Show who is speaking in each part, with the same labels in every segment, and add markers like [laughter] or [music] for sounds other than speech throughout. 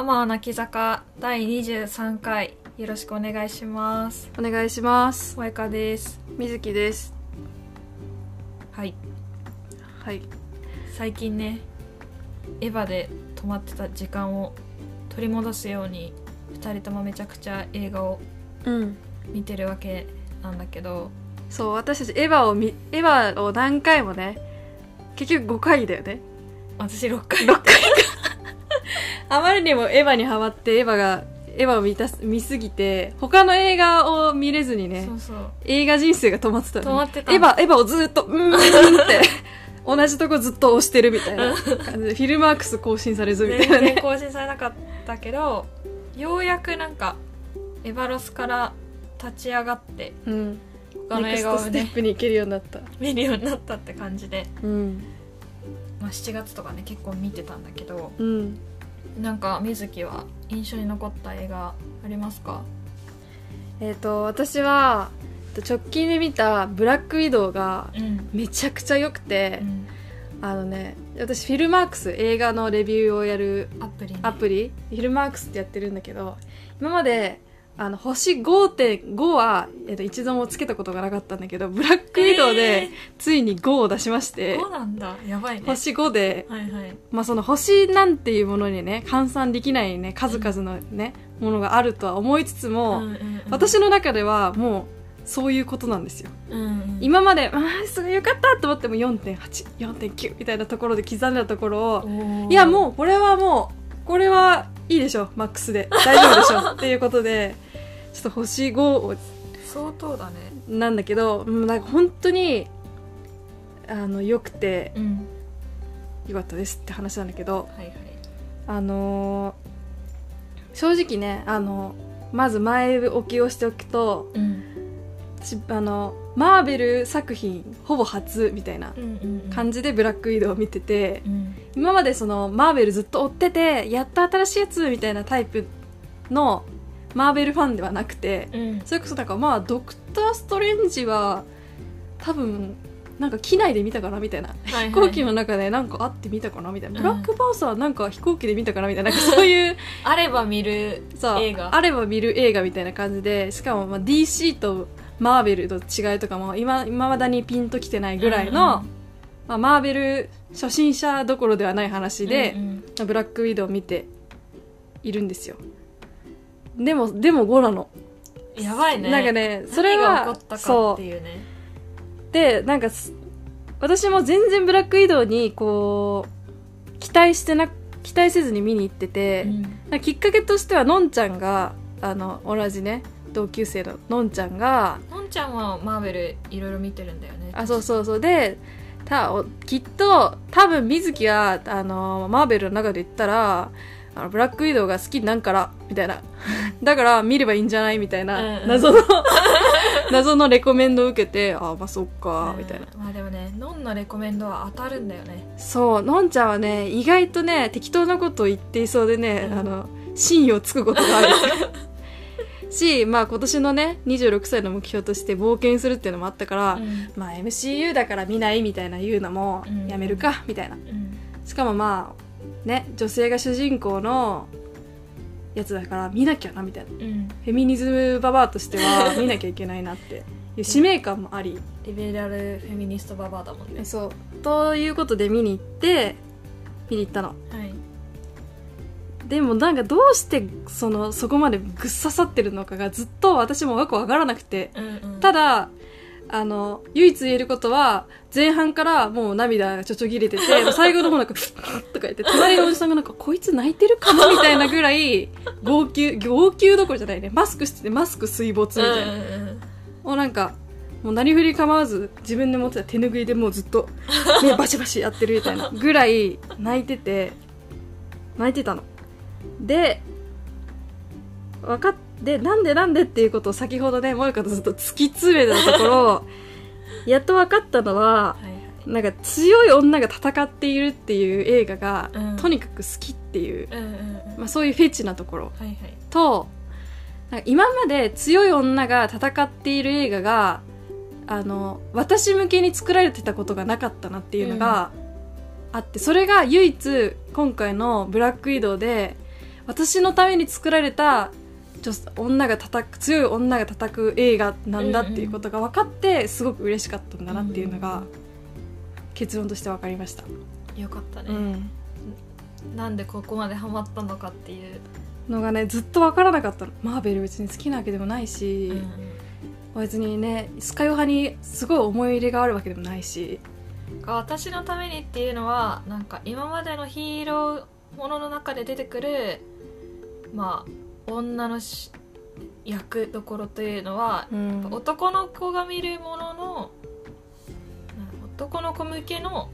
Speaker 1: 天泣き坂第23回よろしくお願いします。
Speaker 2: お願いします。
Speaker 1: 萌香です。
Speaker 2: みずきです。
Speaker 1: はい。
Speaker 2: はい。
Speaker 1: 最近ねエヴァで止まってた時間を取り戻すように2人ともめちゃくちゃ映画を
Speaker 2: うん。
Speaker 1: 見てるわけなんだけど。
Speaker 2: そう私たちエヴァを見エヴァを何回もね結局5回だよね。
Speaker 1: 私6回。
Speaker 2: 6回。かあまりにもエヴァにハマってエヴァがエヴァを見たす見すぎて他の映画を見れずにね
Speaker 1: そうそう。
Speaker 2: 映画人生が止まってたのね
Speaker 1: 止まってた
Speaker 2: エヴァエヴァをずっとうーんって [laughs] 同じとこずっと押してるみたいな感じでフィルマークス更新されずみたい
Speaker 1: 全
Speaker 2: なね。
Speaker 1: 然更新されなかったけどようやくなんかエヴァロスから立ち上がって
Speaker 2: うん。
Speaker 1: 他の映画を
Speaker 2: ネクステ
Speaker 1: ね
Speaker 2: ップに行けるようになった。
Speaker 1: 見るようになったって感じで、
Speaker 2: うん。
Speaker 1: まあ、7月とかね結構見てたんだけど
Speaker 2: うん
Speaker 1: なんか水木は印象に残った映画ありますか？
Speaker 2: えっ、と私は直近で見た「ブラックウィドウ」が
Speaker 1: うん、
Speaker 2: めちゃくちゃ良くて、あのね私フィルマークス映画のレビューをやる
Speaker 1: アプリね。
Speaker 2: アプリ？フィルマークスってやってるんだけど今まであの星5.5は、えっと一度もつけたことがなかったんだけどブラックウィドウでついに5を出しまして、
Speaker 1: そうなんだ。やばいね。
Speaker 2: 星5で、
Speaker 1: はいはい。
Speaker 2: まあ、その星なんていうものにね換算できないね数々のね、ものがあるとは思いつつも、
Speaker 1: うんうんうん。
Speaker 2: 私の中ではもうそういうことなんですよ。
Speaker 1: うんうん。
Speaker 2: 今まであーすごいよかったと思っても4.84.9みたいなところで刻んだところをいやもうこれはもうこれはいいでしょマックスで。大丈夫でしょ [laughs] っていうことでちょっと星5を
Speaker 1: 相当だね。
Speaker 2: なんだけどうんなんか本当にあの良くて
Speaker 1: うん。
Speaker 2: よかったですって話なんだけど
Speaker 1: はいはい。
Speaker 2: あのー正直ねあのまず前置きをしておくと
Speaker 1: うん。
Speaker 2: 私あのマーベル作品ほぼ初みたいな感じでブラックウィドウを見てて
Speaker 1: うん。
Speaker 2: 今までそのマーベルずっと追っててやっと新しいやつみたいなタイプのマーベルファンではなくて
Speaker 1: うん。
Speaker 2: それこそなんかまあドクター・ストレンジは多分なんか機内で見たかなみたいな
Speaker 1: はいはい。
Speaker 2: 飛行機の中でなんかあって見たかなみたいな、
Speaker 1: うん。
Speaker 2: ブラックパンサーなんか飛行機で見たかなみたいななんかそういう [laughs]
Speaker 1: あれば見る
Speaker 2: さ
Speaker 1: 映画。
Speaker 2: あれば見る映画みたいな感じでしかもまあ DC とマーベルの違いとかも今今まだにピンときてないぐらいの、
Speaker 1: うんうん。
Speaker 2: まあ、マーベル初心者どころではない話で、
Speaker 1: うんうん。
Speaker 2: ブラックウィドウを見ているんですよ。でもでも5なの。
Speaker 1: やばいね。
Speaker 2: なんかねそれは
Speaker 1: 何が起こったか
Speaker 2: そ
Speaker 1: っていう
Speaker 2: でなんかす私も全然ブラックウィドウにこう期待してな期待せずに見に行ってて、
Speaker 1: うん。
Speaker 2: きっかけとしてはのんちゃんがあの同じね同級生ののんちゃんが
Speaker 1: のんちゃんはマーベルいろいろ見てるんだよね。
Speaker 2: あそうそうそう。でたおきっと多分水木はあのマーベルの中で言ったらあのブラックウィドウが好きになんからみたいな。[laughs] だから見ればいいんじゃないみたい
Speaker 1: うんう
Speaker 2: なん。謎の [laughs] 謎のレコメンドを受けてあまあそっかみたいな。
Speaker 1: うんまあでもねのんのレコメンドは当たるんだよね。
Speaker 2: そうのんちゃんはね意外とね適当なことを言っていそうでね、
Speaker 1: うん。
Speaker 2: あの真意をつくことがある [laughs] しまあ今年のね26歳の目標として冒険するっていうのもあったから、
Speaker 1: うん。
Speaker 2: まあ MCU だから見ないみたいな言うのも
Speaker 1: うん。
Speaker 2: やめるかみたいな。
Speaker 1: うん。
Speaker 2: しかもまあね女性が主人公のやつだから見なきゃなみたいな。
Speaker 1: うん。
Speaker 2: フェミニズムババアとしては [laughs] 見なきゃいけないなっていう使命感もあり。
Speaker 1: リベラルフェミニストババアだもんね。
Speaker 2: そう。ということで見に行って見に行ったの。
Speaker 1: はい
Speaker 2: でもなんかどうしてそのそこまでぐっ刺さってるのかがずっと私もよくわからなくて。
Speaker 1: うんうん。
Speaker 2: ただあの唯一言えることは前半からもう涙がちょちょぎれてて [laughs] 最後の方なんかフッとか言って隣のおじさんがなんかこいつ泣いてるかもみたいなぐらい号泣号泣どころじゃないね。マスクしててマスク水没みたいな、もうなんかもう何振り構わず自分で持ってた手拭いでもうずっと目 [laughs] バシバシやってるみたいなぐらい泣いてて泣いてたので分かってなんでなんでっていうことを先ほどね萌香とずっと突き詰めたところ [laughs] やっと分かったのは
Speaker 1: はいはい。
Speaker 2: なんか強い女が戦っているっていう映画が、
Speaker 1: うん。
Speaker 2: とにかく好きっていう、
Speaker 1: うんうんうん。
Speaker 2: まあ、そういうフェチなところ。
Speaker 1: はいはい。
Speaker 2: と今まで強い女が戦っている映画があの私向けに作られてたことがなかったなっていうのがあって、それが唯一今回の「ブラックウィドウ」で私のために作られた女女が叩く強い女が叩く映画なんだっていうことが分かってすごく嬉しかったんだなっていうのが結論として分かりました、
Speaker 1: よかったね、
Speaker 2: うん、
Speaker 1: なんでここまでハマったのかっていう、
Speaker 2: のがねずっと分からなかったの。マーベル別に好きなわけでもないし、別にねスカイオ派にすごい思い入れがあるわけでもないし。
Speaker 1: が私のためにっていうのはなんか今までのヒーローものの中で出てくるまあ女のし役どころというのは、
Speaker 2: うん。
Speaker 1: 男の子が見るものの男の子向けの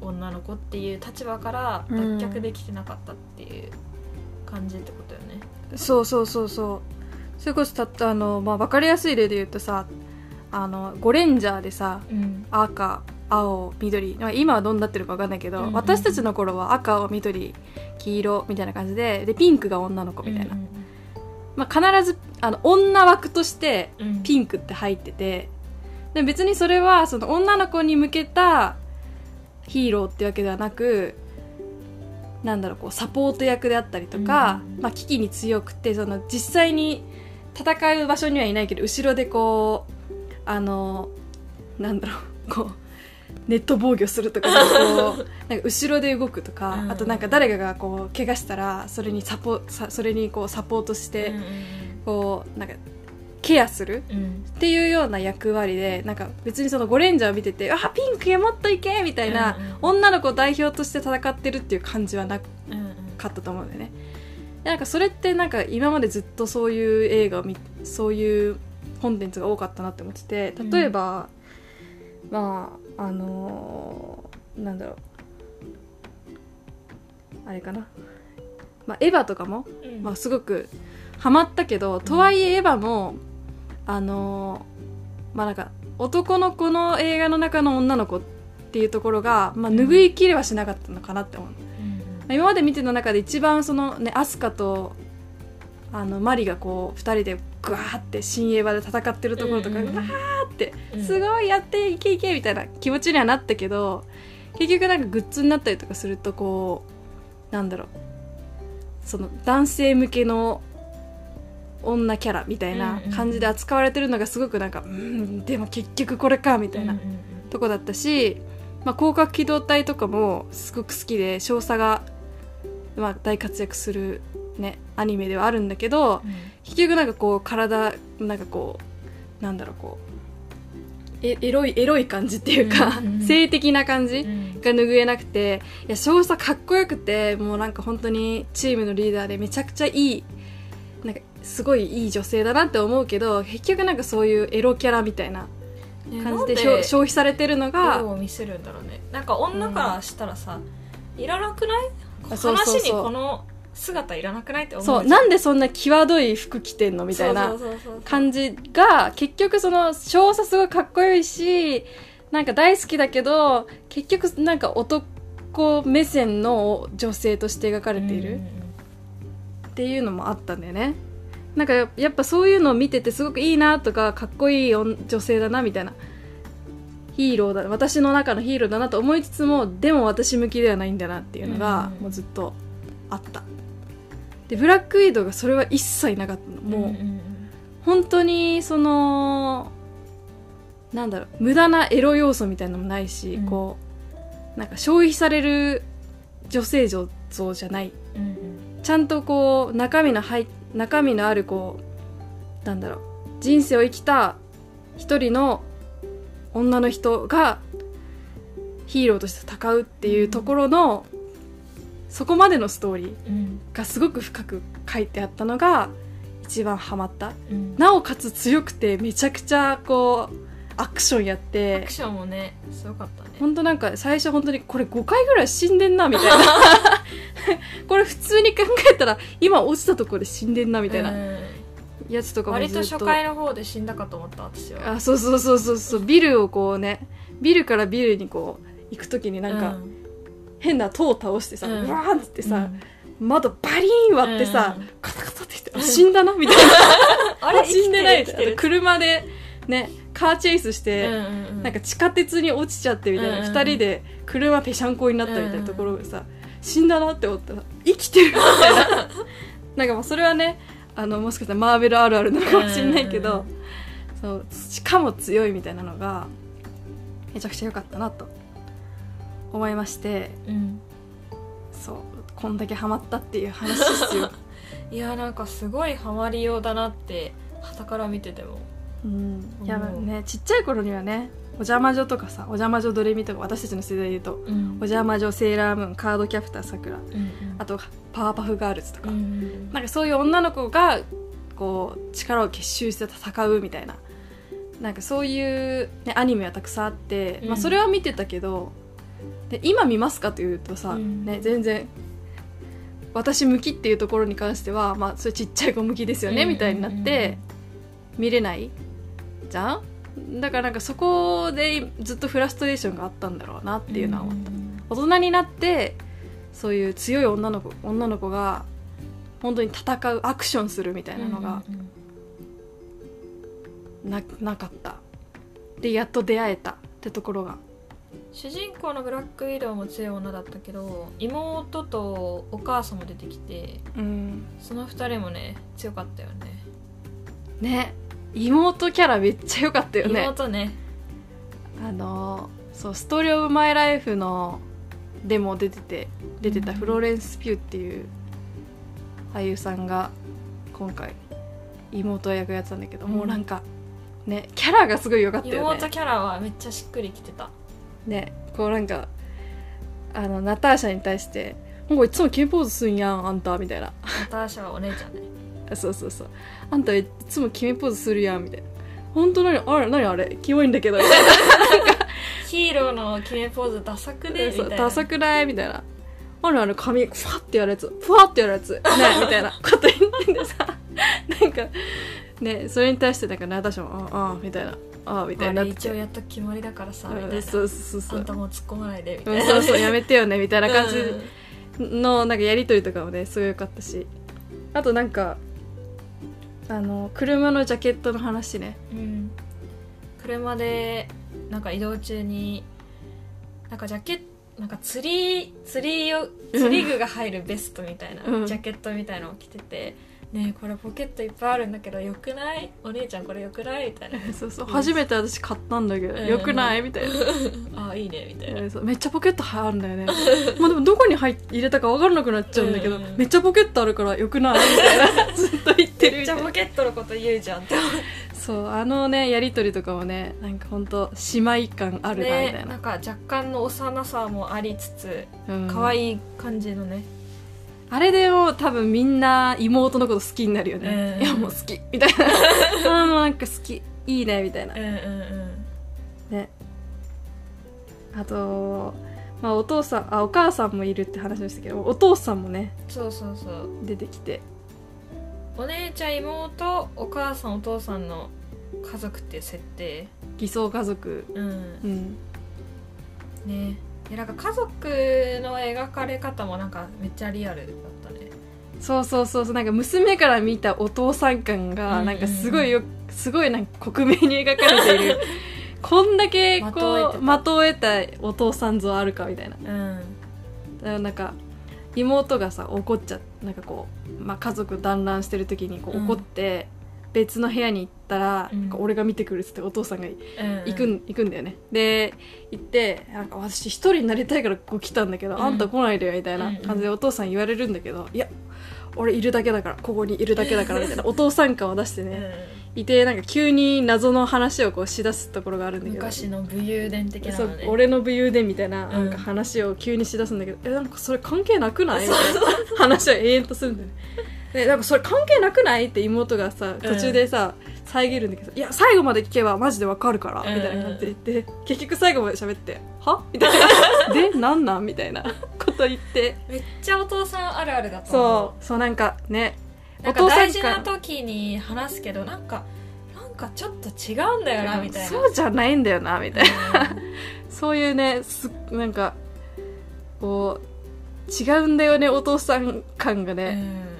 Speaker 1: 女の子っていう立場から脱却できてなかったっていう感じってことよね。
Speaker 2: そうそうそうそう。それこそたったあの、まあ、分かりやすい例で言うとさあのゴレンジャーでさ
Speaker 1: うん。
Speaker 2: 赤青緑。まあ今はどうなってるか分かんないけど、
Speaker 1: うんうん
Speaker 2: 私たちの頃は赤青緑黄色みたいな感じででピンクが女の子みたいな、まあ、必ずあの女枠として
Speaker 1: うん。
Speaker 2: ピンクって入ってて。で別にそれはその女の子に向けたヒーローってわけではなくなんだろうこうサポート役であったりとか、
Speaker 1: うん。
Speaker 2: まあ、危機に強くてその実際に戦う場所にはいないけど後ろでこうあのなんだろうこうネット防御するとか [laughs] こうなんか後ろで動くとか、
Speaker 1: うん。
Speaker 2: あとなんか誰かがこう怪我したらそれにサポさそれにこうサポートして、
Speaker 1: うん
Speaker 2: こうなんかケアする
Speaker 1: うん。うん
Speaker 2: っていうような役割でなんか別にそのゴレンジャーを見てて「あピンクやもっといけ!」みたいな、
Speaker 1: うん
Speaker 2: 女の子を代表として戦ってるっていう感じはな
Speaker 1: うんうん
Speaker 2: かったと思うんだよね。でなんかそれってなんか今までずっとそういう映画を見そういうコンテンツが多かったなって思ってて例えば、まああのーなんだろう。あれかな、まあ、エヴァとかも
Speaker 1: うん。
Speaker 2: まあ、すごくハマったけど、とはいえエヴァもあのーまあなんか男の子の映画の中の女の子っていうところが、まあ、拭いきれはしなかったのかなって思う、
Speaker 1: うん。
Speaker 2: 今まで見てた中で一番そのねアスカとあのマリがこう2人でグワーって新エヴァで戦ってるところとか、
Speaker 1: うん
Speaker 2: わーって
Speaker 1: うん。
Speaker 2: すごいやっていけいけみたいな気持ちにはなったけど結局なんかグッズになったりとかするとこうなんだろう。その男性向けの女キャラみたいな感じで扱われてるのがすごくなんかうんでも結局これかみたいな
Speaker 1: うんうん
Speaker 2: とこだったし、まあ、広角機動隊とかもすごく好きで少佐が、まあ、大活躍する、ね、アニメではあるんだけど
Speaker 1: うん。
Speaker 2: 結局なんかこう体なんかこうなんだろうこうえエロいエロい感じっていうか、
Speaker 1: うんうん。うん
Speaker 2: 性的な感じ
Speaker 1: うん。
Speaker 2: が拭えなくていや少佐かっこよくてもうなんか本当にチームのリーダーでめちゃくちゃいいなんかすごいいい女性だなって思うけど結局なんかそういうエロキャラみたいな
Speaker 1: ね
Speaker 2: 感じで
Speaker 1: なん
Speaker 2: 消消費されてるのが
Speaker 1: 色を見せるんだろうね。なんか女からしたらさ、いらなくない？話にこの姿いらなくないって思う。
Speaker 2: そうなんでそんな際どい服着てんのみたいな感じが結局その少佐すごいかっこいいしなんか大好きだけど結局なんか男目線の女性として描かれているっていうのもあったんだよね。なんかややっぱそういうのを見ててすごくいいなとかかっこいい女女性だなみたいな。ヒーローだ私の中のヒーローだなと思いつつもでも私向きではないんだなっていうのが
Speaker 1: うん。
Speaker 2: もうずっとあったでブラックウィドウがそれは一切なかったの。もう、本当にそのなんだろう無駄なエロ要素みたいなのもないし、
Speaker 1: うん。
Speaker 2: こうなんか消費される女性像像じゃない。
Speaker 1: うんうん。
Speaker 2: ちゃんとこう中身の入中身のあるこうなんだろう人生を生きた一人の女の人がヒーローとして戦うっていうところの、そこまでのストーリー
Speaker 1: うん。
Speaker 2: がすごく深く書いてあったのが一番ハマった。
Speaker 1: うん。
Speaker 2: なおかつ強くてめちゃくちゃこうアクションやっ
Speaker 1: ア
Speaker 2: て
Speaker 1: クションもねすごかったね。
Speaker 2: 本当なんか最初本当にこれ5回ぐらい死んでんなみたいな。[laughs] これ普通に考えたら今落ちたところで死んでんなみたいな
Speaker 1: うん。
Speaker 2: やつとかもずっと。
Speaker 1: 割と初回の方で死んだかと思った私は。
Speaker 2: あそうそうそうそうそう。ビルをこうねビルからビルにこう行く時になんか
Speaker 1: うん
Speaker 2: 変な塔を倒してさ、
Speaker 1: う
Speaker 2: うんわーんってさ、
Speaker 1: うん。
Speaker 2: 窓バリーン割ってさ、
Speaker 1: うん。
Speaker 2: カタカタって言って、死んだなみたいな。[laughs]
Speaker 1: あれ
Speaker 2: 死んでないみたいな
Speaker 1: 生きてる。
Speaker 2: 車でねカーチェイスして、なんか地下鉄に落ちちゃってみたいな、
Speaker 1: うんうん
Speaker 2: 二人で車ぺしゃんこになったみたいなところがさ、死んだなって思ったら生きてるみたいな。[laughs] なんかまあそれはねあのもしかしたらマーベルあるあるなのかもしれないけど、そうしかも強いみたいなのがめちゃくちゃ良かったなと思いまして
Speaker 1: うん。
Speaker 2: そうこんだけハマったっていう話ですよ、[laughs]
Speaker 1: いやなんかすごいハマりようだなって傍から見てても。
Speaker 2: うん、いや
Speaker 1: うん
Speaker 2: ねちっちゃい頃にはねお邪魔女とかさお邪魔女ドレミとか私たちの世代で言うと
Speaker 1: うん。
Speaker 2: お邪魔女セーラームーンカードキャプターさくら
Speaker 1: うん。
Speaker 2: あとパワーパフガールズとか、
Speaker 1: うん。
Speaker 2: なんかそういう女の子がこう力を結集して戦うみたいな。なんかそういう、ね、アニメはたくさんあって、
Speaker 1: うん。
Speaker 2: まあ、それは見てたけどで今見ますかというとさ、
Speaker 1: うん。
Speaker 2: ね、全然私向きっていうところに関しては、まあ、それちっちゃい子向きですよね、
Speaker 1: うん。
Speaker 2: みたいになって見れないじゃん？だからなんかそこでずっとフラストレーションがあったんだろうなっていうのは思った、大人になってそういう強い女の子女の子が本当に戦うアクションするみたいなのがな,、なかった。でやっと出会えたってところが
Speaker 1: 主人公のブラックウィドウも強い女だったけど妹とお母さんも出てきて
Speaker 2: うん
Speaker 1: その二人もね強かったよね。
Speaker 2: ね。妹キャラめっちゃ良かったよね。
Speaker 1: 妹ね。
Speaker 2: あのそう「ストーリー・オブ・マイ・ライフ」のでも出てて出てた
Speaker 1: うん。
Speaker 2: フローレンス・ピューっていう俳優さんが今回妹役やってたんだけど、もうなんかねキャラがすごい良かったよね。
Speaker 1: 妹キャラはめっちゃしっくりきてた
Speaker 2: ねこうなんかあのナターシャに対して「なんかいつも決めポーズすんやんあんた」みたいな。
Speaker 1: ナターシャはお姉ちゃんね。[laughs]
Speaker 2: そうそうそう。あんたいつも決めポーズするやんみたいな。本当何あれ何あれ？キモいんだけど。みたい
Speaker 1: ヒーローの決めポーズダサくね？
Speaker 2: な
Speaker 1: みたいな。
Speaker 2: ダサくない？みたいな。あれあれ髪ふわってやるやつ。ふわってやるやつ。ね [laughs] みたいな。こと言ってんでさ。なんかねそれに対してなんかナターシャも「ああ」みたいな「ああ」みたいな。
Speaker 1: 一応やっと決まりだからさみたいな。
Speaker 2: うんそうそうそう。
Speaker 1: あんたもう突っ込まないでみ
Speaker 2: う
Speaker 1: たいな。
Speaker 2: んそうそうやめてよねみたいな感じ
Speaker 1: うん
Speaker 2: のなんかやり取りとかもねすごい良かったし。あとなんかあの車のジャケットの話ね。
Speaker 1: うん。車でなんか移動中になんかジャケットなんか釣り釣りよ [laughs] 釣り具が入るベストみたいな、
Speaker 2: うん。
Speaker 1: ジャケットみたいなのを着てて「ねえこれポケットいっぱいあるんだけどよくない？お姉ちゃんこれよくない?」みたいな。[laughs]
Speaker 2: そうそう。
Speaker 1: うん
Speaker 2: 初めて私買ったんだけど、
Speaker 1: うん。
Speaker 2: よくない？みたいな、[laughs]「
Speaker 1: ああいいね」みたいな。
Speaker 2: そう。めっちゃポケットあるんだよね。まあでもどこに入っ入れたか分からなくなっちゃうんだけど、
Speaker 1: うん。
Speaker 2: めっちゃポケットあるからよくない？みたいな。[laughs] ずっと言ってる。
Speaker 1: めっちゃポケットのこと言うじゃんって
Speaker 2: そう。あのねやり取りとかもねなんか。本当姉妹感あるなみたいな、
Speaker 1: ねなんか若干の幼さもありつつ
Speaker 2: うん。
Speaker 1: 可愛い感じのね、
Speaker 2: あれでもう多分みんな妹のこと好きになるよね、
Speaker 1: うん。
Speaker 2: いやもう好き。みたいな。[laughs] あーもうなんか好き。いいねみたいな。
Speaker 1: うんうんうん。
Speaker 2: ね。あとまあお父さんあお母さんもいるって話でしたけどお父さんもね
Speaker 1: そうそうそう。
Speaker 2: 出てきて。
Speaker 1: お姉ちゃん妹お母さんお父さんの家族っていう設定。
Speaker 2: 偽装家族。
Speaker 1: うん。
Speaker 2: うん。
Speaker 1: ねでなんか家族の描かれ方もなんかめっちゃリアルだったね。
Speaker 2: そうそうそうそう。なんか娘から見たお父さん感
Speaker 1: うん
Speaker 2: が
Speaker 1: うん。
Speaker 2: なんかすごいよすごいなんか克明に描かれている。[laughs] こんだけこう的を得た。お父さん像あるかみたいな。
Speaker 1: うん。
Speaker 2: だからなんか妹がさ怒っちゃなんかこう、まあ、家族団らんしてる時にこう
Speaker 1: うん
Speaker 2: 怒って、別の部屋に行ったら、
Speaker 1: うん。
Speaker 2: なんか俺が見てくるっつってお父さんが
Speaker 1: うん。
Speaker 2: 行くん,、行くんだよね。で行ってなんか私一人になりたいからここ来たんだけど、
Speaker 1: うん。
Speaker 2: あんた来ないでよみたいな感じでお父さん言われるんだけど、いや俺いるだけだからここにいるだけだからみたいなお父さん感を出して
Speaker 1: うん。
Speaker 2: ね、いてなんか急に謎の話をこうしだすところがあるんだけど。
Speaker 1: 昔の武勇伝的な
Speaker 2: そう
Speaker 1: のね
Speaker 2: 俺の武勇伝みたいな
Speaker 1: うん。
Speaker 2: なんか話を急にしだすんだけど、えなんかそれ関係なくない？みたいな話を永遠とするんだよねでなんかそれ関係なくないって妹がさ途中でさ、遮るんだけどいや最後まで聞けばマジでわかるから、
Speaker 1: うん。
Speaker 2: みたいな感じで言って結局最後まで喋っては？みたいな。[laughs] でなんなん？みたいなこと言って。
Speaker 1: めっちゃお父さんあるあるだと思
Speaker 2: そうそうなんかね。
Speaker 1: うなんか
Speaker 2: お父さん
Speaker 1: 大事な
Speaker 2: 感
Speaker 1: 時に話すけどなんかなんかちょっと違うんだよなみたいな。
Speaker 2: そうじゃないんだよなみたいな。
Speaker 1: うん。[laughs]
Speaker 2: そういうねすなんかこう違うんだよねお父さん感がね、
Speaker 1: うん、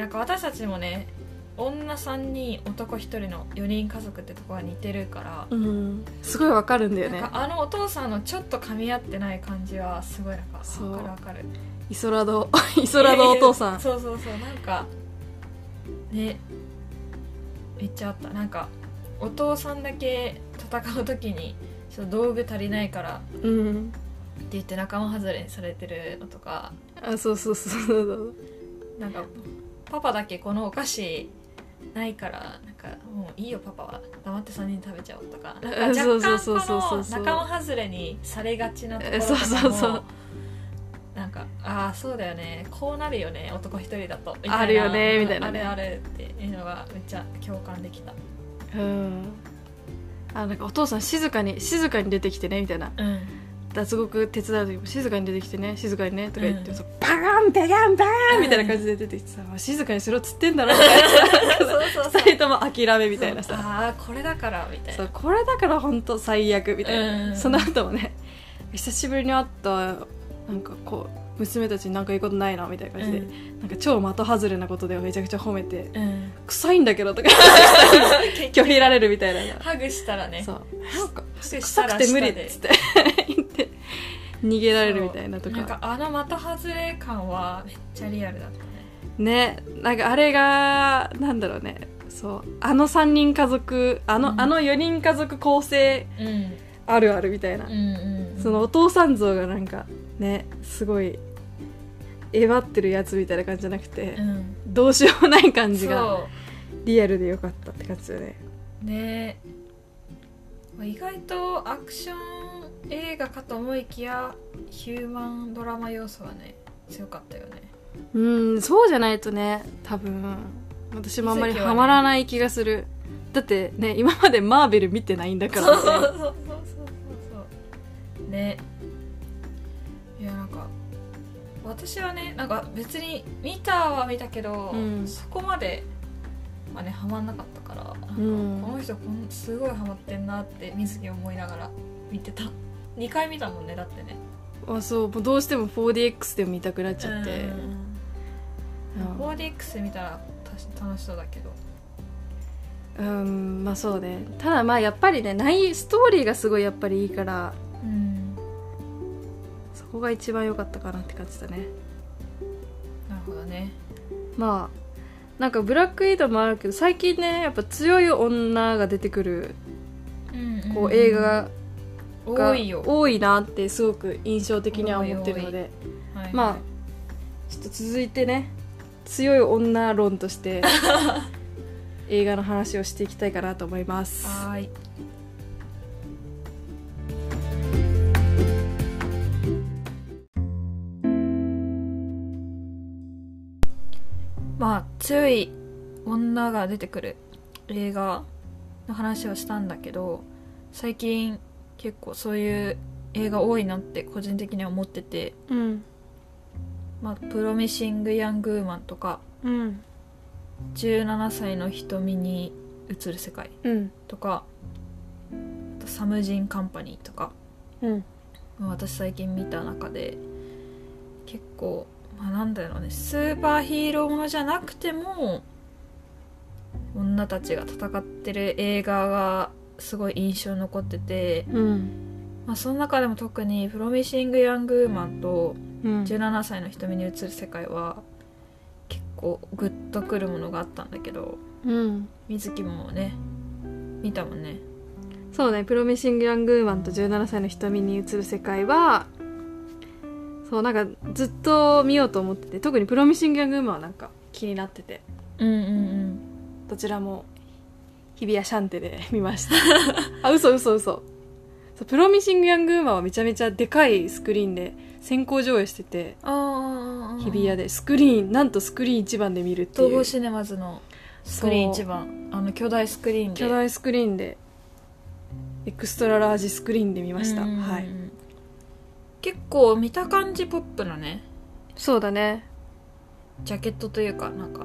Speaker 1: なんか私たちもね女3人男1人の4人家族ってとこは似てるから、
Speaker 2: うん。すごいわかるんだよね。
Speaker 1: なんかあのお父さんのちょっと噛み合ってない感じはすごいなんか
Speaker 2: そう
Speaker 1: わかるわかる。
Speaker 2: イソラド [laughs] イソラドお父さん。[laughs]
Speaker 1: そうそうそうなんかねめっちゃあった。なんかお父さんだけ戦う時にちょっと道具足りないからって
Speaker 2: うん
Speaker 1: 言って仲間外れにされてるのとか。
Speaker 2: あそうそうそうそう。
Speaker 1: なんかパパだけこのお菓子ないからなんかもういいよパパは。黙って3人食べちゃおうとか。[laughs] なんか
Speaker 2: そう
Speaker 1: 若
Speaker 2: そうそうそうそう
Speaker 1: 干この仲間外れにされがちなところとか
Speaker 2: そうそうそう
Speaker 1: なんかああそうだよね。こうなるよね男一人だと
Speaker 2: あるよねみたいなね。
Speaker 1: あるあるっていうのがめっちゃ共感できた。
Speaker 2: うん。あなんかお父さん静かに静かに出てきてねみたいな。
Speaker 1: うん
Speaker 2: 脱獄手伝う時も静かに出てきてね静かにねとか言って、
Speaker 1: うん。
Speaker 2: そうバガンバガンバガンみたいな感じで出てきてさ、静かにしろっつってんだろみたいな。
Speaker 1: そうそうそう
Speaker 2: 二人とも諦めみたいなさ。
Speaker 1: ああこれだからみたいな。
Speaker 2: そうこれだから本当最悪みたいな、
Speaker 1: うん。
Speaker 2: その後もね久しぶりに会ったなんかこう娘たちになんか言うことないなみたいな感じで、
Speaker 1: うん。
Speaker 2: なんか超的外れなことでめちゃくちゃ褒めて
Speaker 1: うん。
Speaker 2: 臭いんだけどとか [laughs] 拒否られるみたいな。
Speaker 1: ハグしたらね。
Speaker 2: そう。なんか臭
Speaker 1: ら
Speaker 2: くて無理っつって言って逃げられるみたいなとか。
Speaker 1: なんかあの的外れ感はめっちゃリアルだったね。
Speaker 2: ねなんかあれがなんだろうね。そう。あの3人家族あの,、
Speaker 1: うん。
Speaker 2: あの4人家族構成
Speaker 1: うん。
Speaker 2: あるあるみたいな、
Speaker 1: うんうん。
Speaker 2: そのお父さん像がなんかねすごいえばってるやつみたいな感じじゃなくて、
Speaker 1: うん。
Speaker 2: どうしようもない感じが
Speaker 1: そ
Speaker 2: リアルでよかったって感じだよね。
Speaker 1: うね。まあ意外とアクション映画かと思いきやヒューマンドラマ要素はね強かったよね。
Speaker 2: うんそうじゃないとね多分。私もあんまりハマらない気がする、だってね今までマーベル見てないんだから
Speaker 1: そうそうそうそうそうそう。ね私はねなんか別に見たは見たけど、
Speaker 2: うん。
Speaker 1: そこまでまあねハマんなかったからなんかこ
Speaker 2: うん。
Speaker 1: の人こんすごいハマってんなって水木思いながら見てた。2回見たもんねだってね。
Speaker 2: あそう。もうどうしても 4DX でも見たくなっちゃって、
Speaker 1: うん。
Speaker 2: うん。
Speaker 1: 4DX で見たらたし楽しそうだけど。
Speaker 2: うんまあそうね。ただまあやっぱりねないストーリーがすごいやっぱりいいからこが一番良かったかなって感じだね。
Speaker 1: なるほどね。
Speaker 2: まあなんかブラックイードもあるけど最近ねやっぱ強い女が出てくるこう映画が多いなってすごく印象的には思ってるので。
Speaker 1: はい
Speaker 2: まあちょっと続いてね強い女論として [laughs] 映画の話をしていきたいかなと思います。
Speaker 1: はーいまあ強い女が出てくる映画の話をしたんだけど最近結構そういう映画多いなって個人的には思ってて
Speaker 2: うん「
Speaker 1: まあ、プロミシング・ヤング・ウーマン」とか
Speaker 2: うん「
Speaker 1: 17歳の瞳に映る世界
Speaker 2: うん」
Speaker 1: とかあと「サムジン・カンパニー」とか
Speaker 2: うん。
Speaker 1: まあ私最近見た中で結構、まあ、なんだろうね。スーパーヒーローものじゃなくても女たちが戦ってる映画がすごい印象に残ってて、
Speaker 2: うん。
Speaker 1: まあ、その中でも特に「プロミシング・ヤング・ウーマン」と
Speaker 2: うん。
Speaker 1: 17歳の瞳に映る世界は結構グッとくるものがあったんだけど
Speaker 2: うん。
Speaker 1: 水木もね見たもんね。
Speaker 2: そうね「プロミシング・ヤング・ウーマン」と17歳の瞳に映る世界はそうなんかずっと見ようと思ってて特に「プロミシング・ヤング・ウーマン」はなんか気になってて。
Speaker 1: うんうん
Speaker 2: どちらも日比谷シャンテで見ました。[laughs] あ嘘嘘嘘。そうプロミシング・ヤング・ウーマンはめちゃめちゃでかいスクリーンで先行上映してて
Speaker 1: ああ
Speaker 2: 日比谷で。スクリーンなんとスクリーン一番で見るっていう。
Speaker 1: 東宝シネマズのスクリーン一番。あの巨大スクリーンで。
Speaker 2: 巨大スクリーンで。エクストララージスクリーンで見ました。
Speaker 1: うん。
Speaker 2: はい
Speaker 1: 結構見た感じポップなね。
Speaker 2: そうだね。
Speaker 1: ジャケットというかなんか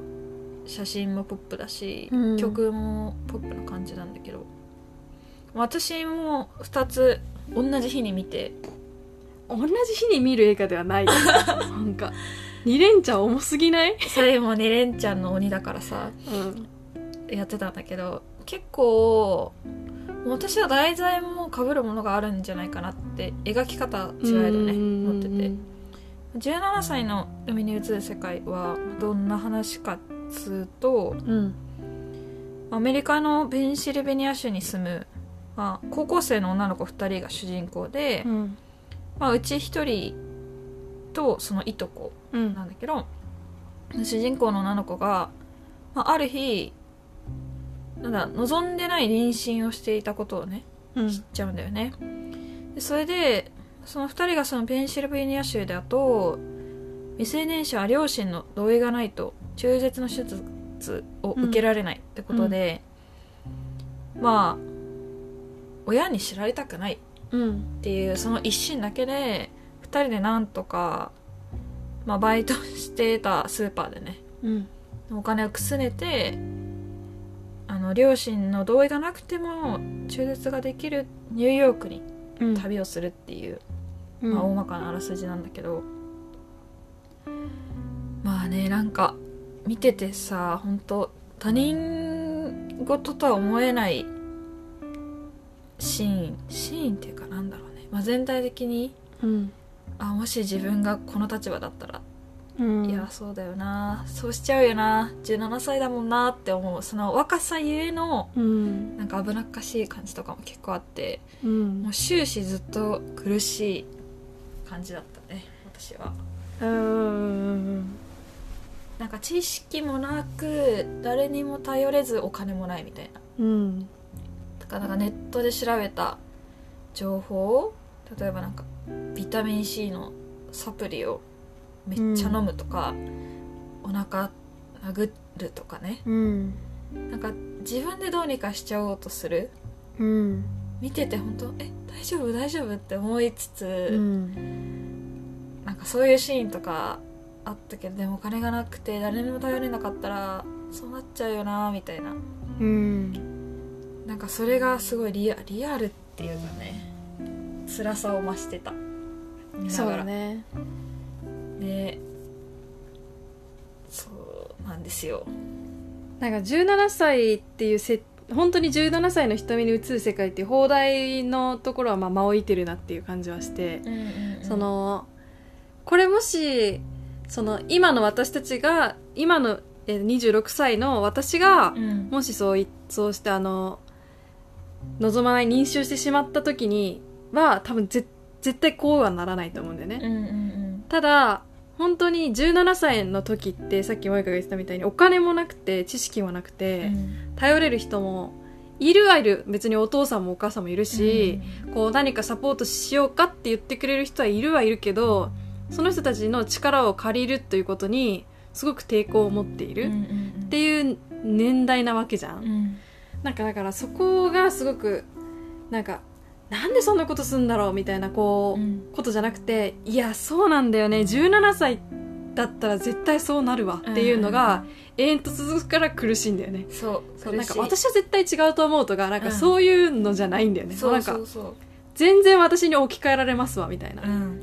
Speaker 1: 写真もポップだし、
Speaker 2: うん。
Speaker 1: 曲もポップな感じなんだけど。私も2つ同じ日に見て。
Speaker 2: 同じ日に見る映画ではない。[laughs] なんか2連チャン重すぎない？
Speaker 1: それもねレンちゃんの鬼だからさ
Speaker 2: うん。
Speaker 1: やってたんだけど結構私は題材も被るものがあるんじゃないかなって描き方違えどね思ってて。17歳の海に映る世界はどんな話かっつうと
Speaker 2: うん。
Speaker 1: アメリカのペンシルベニア州に住む、まあ、高校生の女の子2人が主人公で、
Speaker 2: うん。
Speaker 1: まあ、うち1人とそのいとこ
Speaker 2: うん
Speaker 1: なんだけど主人公の女の子が、まあ、ある日なんだ望んでない妊娠をしていたことをね
Speaker 2: うん。
Speaker 1: 知っちゃうんだよね。でそれでその2人がそのペンシルベニア州だと未成年者は両親の同意がないと中絶の手術を受けられないってことで、まあ親に知られたくない
Speaker 2: うん。
Speaker 1: っていうその一心だけで2人でなんとか、まあ、バイトしてたスーパーでね
Speaker 2: うん。
Speaker 1: お金をくすねてあの両親の同意がなくても中絶ができるニューヨークに
Speaker 2: うん。
Speaker 1: 旅をするっていう、
Speaker 2: うん。
Speaker 1: まあ、大まかなあらすじなんだけど。まあねなんか見ててさ本当他人事とは思えないシーンシーンっていうかなんだろうね、まあ、全体的に
Speaker 2: うん。
Speaker 1: あもし自分がこの立場だったら、
Speaker 2: うん。
Speaker 1: いやそうだよな。そうしちゃうよな。17歳だもんな。って思う。その若さゆえの
Speaker 2: うん。
Speaker 1: なんか危なっかしい感じとかも結構あって。
Speaker 2: うん。
Speaker 1: もう終始ずっと苦しい感じだったね。私は。
Speaker 2: うん。
Speaker 1: なんか知識もなく誰にも頼れずお金もないみたいな。
Speaker 2: うん。
Speaker 1: だからなんかネットで調べた情報例えばなんかビタミン C のサプリをめっちゃ飲むとか、お腹殴るとかね。
Speaker 2: うん。
Speaker 1: なんか自分でどうにかしちゃおうとする。
Speaker 2: うん
Speaker 1: 見てて本当え大丈夫？大丈夫？って思いつつ、
Speaker 2: うん
Speaker 1: なんかそういうシーンとかあったけどでもお金がなくて誰にも頼れなかったらそうなっちゃうよなみたいな。
Speaker 2: うん。
Speaker 1: なんかそれがすごいリアリアルっていうかね辛さを増してた。
Speaker 2: そうだね
Speaker 1: ね。そうなんですよ。
Speaker 2: なんか17歳っていうせ本当に17歳の瞳に映る世界っていう放題のところはまあ間を置いてるなっていう感じはして、そのこれもしその今の私たちが今のえー26歳の私が
Speaker 1: うん。
Speaker 2: もしそういそうしてあの望まない妊娠をしてしまった時には多分ぜ絶対こうはならないと思うんだよね、
Speaker 1: うんうん。
Speaker 2: ただ本当に17歳の時ってさっき萌香が言ってたみたいにお金もなくて知識もなく
Speaker 1: う
Speaker 2: て、
Speaker 1: ん。
Speaker 2: 頼れる人もいるはいる。別にお父さんもお母さんもいるし、こう何かサポートしようかって言ってくれる人はいるはいるけどその人たちの力を借りるということにすごく抵抗を持っている、
Speaker 1: うんうん。
Speaker 2: っていう年代なわけじゃん、
Speaker 1: うん。
Speaker 2: なんかだからそこがすごくなんかなんでそんなことすんだろうみたいなこう、
Speaker 1: うん。
Speaker 2: ことじゃなくていやそうなんだよね17歳だったら絶対そうなるわっていうのが永遠と続くから苦しいんだよね。
Speaker 1: そう
Speaker 2: そうなんか私は絶対違うと思うとかなんか
Speaker 1: うん。
Speaker 2: そういうのじゃないんだよね、
Speaker 1: そう
Speaker 2: なんか
Speaker 1: そう。そう
Speaker 2: 全然私に置き換えられますわみたいな、っ
Speaker 1: うん。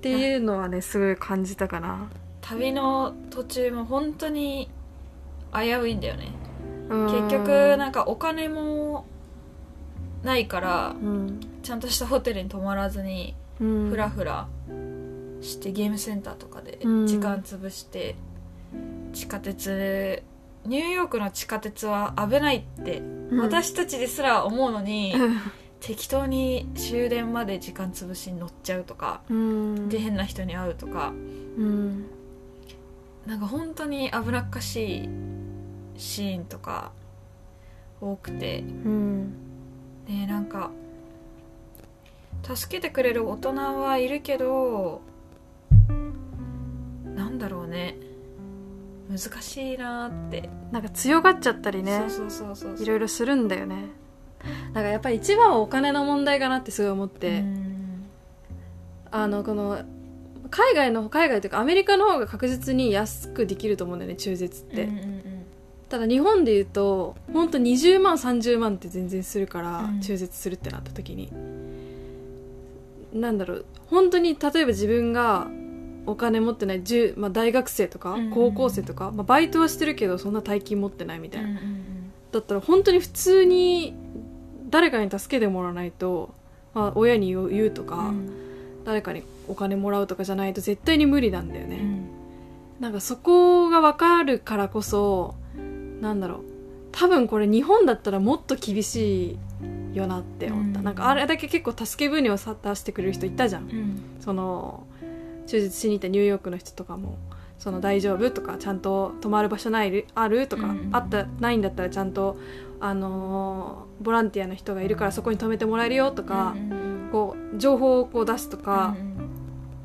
Speaker 2: ていうのはねすごい感じたかな。
Speaker 1: 旅の途中も本当に危ういんだよね。結
Speaker 2: 結
Speaker 1: 局なんかお金もないから
Speaker 2: うん。
Speaker 1: ちゃんとしたホテルに泊まらずに
Speaker 2: うん。
Speaker 1: フラフラしてゲームセンターとかで
Speaker 2: うん。
Speaker 1: 時間潰して地下鉄ニューヨークの地下鉄は危ないって
Speaker 2: うん。
Speaker 1: 私たちですら思うのに
Speaker 2: うん。
Speaker 1: 適当に終電まで時間潰しに乗っちゃうとか
Speaker 2: うん。
Speaker 1: で変な人に会うとか。
Speaker 2: うん。
Speaker 1: なんか本当に危なっかしいシーンとか多くて
Speaker 2: うん
Speaker 1: ねなんか助けてくれる大人はいるけどなんだろうね。難しいなーって、
Speaker 2: なんか強がっちゃったりね
Speaker 1: そうそうそうそう
Speaker 2: いろいろするんだよね。なんかやっぱり一番はお金の問題かなってすごい思って、
Speaker 1: うん。
Speaker 2: あのこの海外の海外というかアメリカの方が確実に安くできると思うんだよね中絶って、
Speaker 1: うんうん
Speaker 2: ただ日本で言うと本当20万30万って全然するから、
Speaker 1: うん。
Speaker 2: 中絶するってなった時に。なんだろう本当に例えば自分がお金持ってない、10まあ、大学生とか
Speaker 1: うん。うん
Speaker 2: 高校生とか、まあ、バイトはしてるけどそんな大金持ってないみたいな、
Speaker 1: うんうん
Speaker 2: だったら本当に普通に誰かに助けてもらわないと、まあ、親に言う言うとか、
Speaker 1: うん。
Speaker 2: 誰かにお金もらうとかじゃないと絶対に無理なんだよね、
Speaker 1: うん。
Speaker 2: なんかそこが分かるからこそなんだろう。多分これ日本だったらもっと厳しいよなって思った、
Speaker 1: うん。
Speaker 2: なんかあれだけ結構助け舟をさ出してくれる人いたじゃん。
Speaker 1: うん。
Speaker 2: その中絶しに行ったニューヨークの人とかもその大丈夫とかちゃんと泊まる場所ないあるとか、
Speaker 1: うん。
Speaker 2: あったないんだったらちゃんと、あのーボランティアの人がいるからそこに泊めてもらえるよとか、
Speaker 1: うんうん
Speaker 2: こう情報をこう出すとか、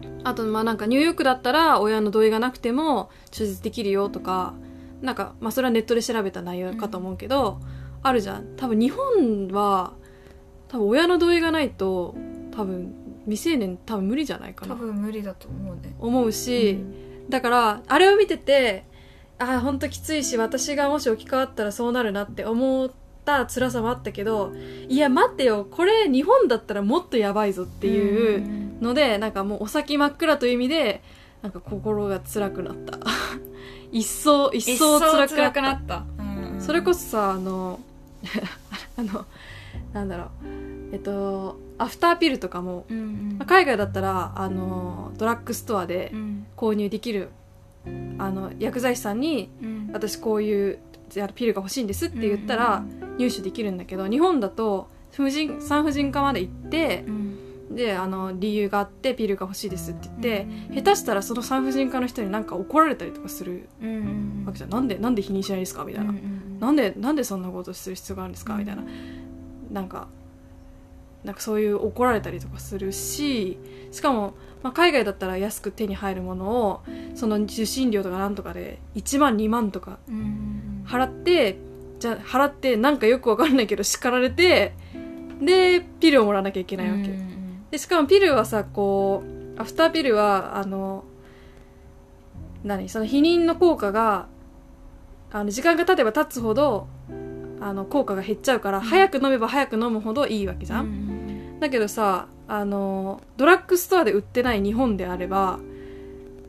Speaker 1: うん。
Speaker 2: あとまあなんかニューヨークだったら親の同意がなくても中絶できるよとかなんかまあそれはネットで調べた内容かと思うけど、あるじゃん。多分日本は多分親の同意がないと多分未成年多分無理じゃないか
Speaker 1: 多
Speaker 2: な
Speaker 1: 分無理だと思うね。
Speaker 2: 思うし、だからあれを見ててああ本当きついし私がもし置き換わったらそうなるなって思った辛さもあったけどいや待ってよ。これ日本だったらもっとやばいぞっていう
Speaker 1: うん。
Speaker 2: のでなんかもうお先真っ暗という意味でなんか心が辛くなった。[laughs] 一層一
Speaker 1: 一
Speaker 2: 層
Speaker 1: 層
Speaker 2: 辛くなった。
Speaker 1: った。うん
Speaker 2: それこそさあの [laughs] あのなんだろう。えっとアフターピルとかも
Speaker 1: うんうん。
Speaker 2: まあ海外だったらあのドラッグストアで
Speaker 1: うん。
Speaker 2: 購入できるあの薬剤師さんに
Speaker 1: うん。
Speaker 2: 私こういうピルが欲しいんですって言ったら入手できるんだけど日本だと婦人産婦人科まで行って
Speaker 1: うん
Speaker 2: であの理由があってピルが欲しいですって言って、
Speaker 1: うん。
Speaker 2: 下手したらその産婦人科の人になんか怒られたりとかするわけじゃん。なんでなんで否認しないんですか？みたいな、
Speaker 1: うんうん
Speaker 2: なんでなんでそんなことする必要があるんですか？
Speaker 1: うん。
Speaker 2: みたいな。なんかなんかそういう怒られたりとかするししかも、まあ、海外だったら安く手に入るものをその受診料とかなんとかで1万2万とか払ってじゃあ払ってなんかよくわかんないけど叱られてでピルをもらわなきゃいけないわけ、でしかもピルはさこうアフターピルはあの何その避妊の効果があの時間が経てば経つほどあの効果が減っちゃうから、早く飲めば早く飲むほどいいわけじゃん、
Speaker 1: うん
Speaker 2: だけどさあのドラッグストアで売ってない日本であれば